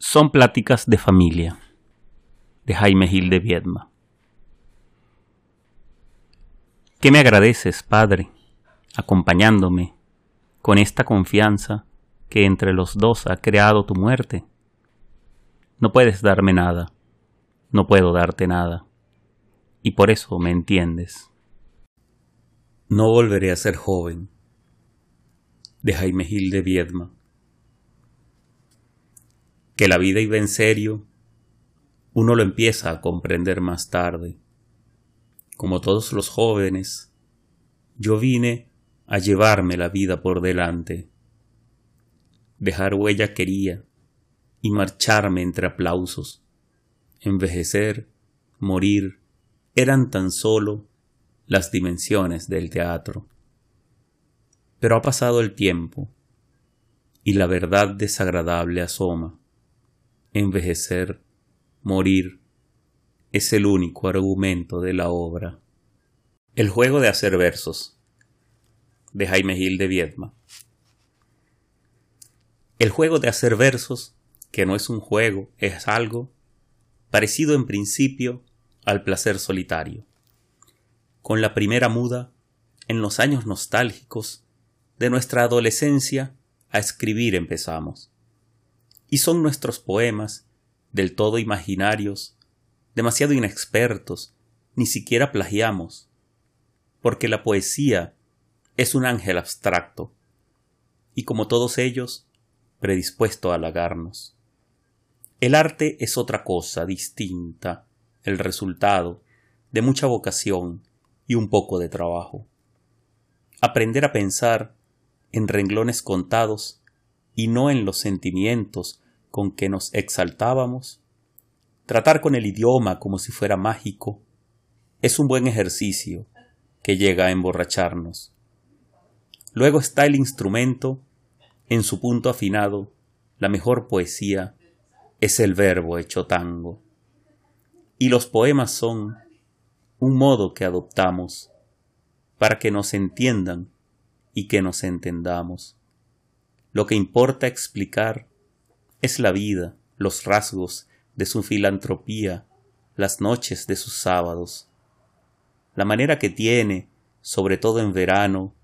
Son pláticas de familia de Jaime Gil de Viedma. ¿Qué me agradeces, Padre, acompañándome con esta confianza que entre los dos ha creado tu muerte? No puedes darme nada, no puedo darte nada, y por eso me entiendes. No volveré a ser joven, de Jaime Gil de Viedma que la vida iba en serio, uno lo empieza a comprender más tarde. Como todos los jóvenes, yo vine a llevarme la vida por delante. Dejar huella quería y marcharme entre aplausos. Envejecer, morir, eran tan solo las dimensiones del teatro. Pero ha pasado el tiempo y la verdad desagradable asoma envejecer, morir, es el único argumento de la obra. El juego de hacer versos de Jaime Gil de Viedma. El juego de hacer versos, que no es un juego, es algo parecido en principio al placer solitario. Con la primera muda, en los años nostálgicos de nuestra adolescencia, a escribir empezamos y son nuestros poemas, del todo imaginarios, demasiado inexpertos, ni siquiera plagiamos, porque la poesía es un ángel abstracto, y como todos ellos, predispuesto a halagarnos. El arte es otra cosa distinta, el resultado de mucha vocación y un poco de trabajo. Aprender a pensar en renglones contados y no en los sentimientos con que nos exaltábamos, tratar con el idioma como si fuera mágico, es un buen ejercicio que llega a emborracharnos. Luego está el instrumento, en su punto afinado, la mejor poesía es el verbo hecho tango. Y los poemas son un modo que adoptamos para que nos entiendan y que nos entendamos. Lo que importa explicar es la vida, los rasgos de su filantropía, las noches de sus sábados, la manera que tiene, sobre todo en verano,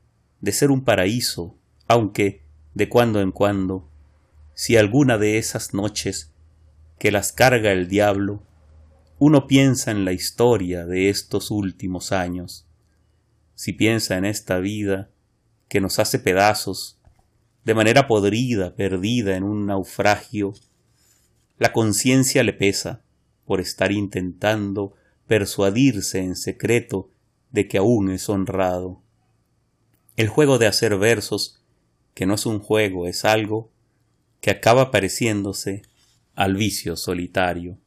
de ser un paraíso, aunque, de cuando en cuando, si alguna de esas noches que las carga el diablo, uno piensa en la historia de estos últimos años, si piensa en esta vida que nos hace pedazos de manera podrida, perdida en un naufragio, la conciencia le pesa por estar intentando persuadirse en secreto de que aún es honrado. El juego de hacer versos, que no es un juego, es algo que acaba pareciéndose al vicio solitario.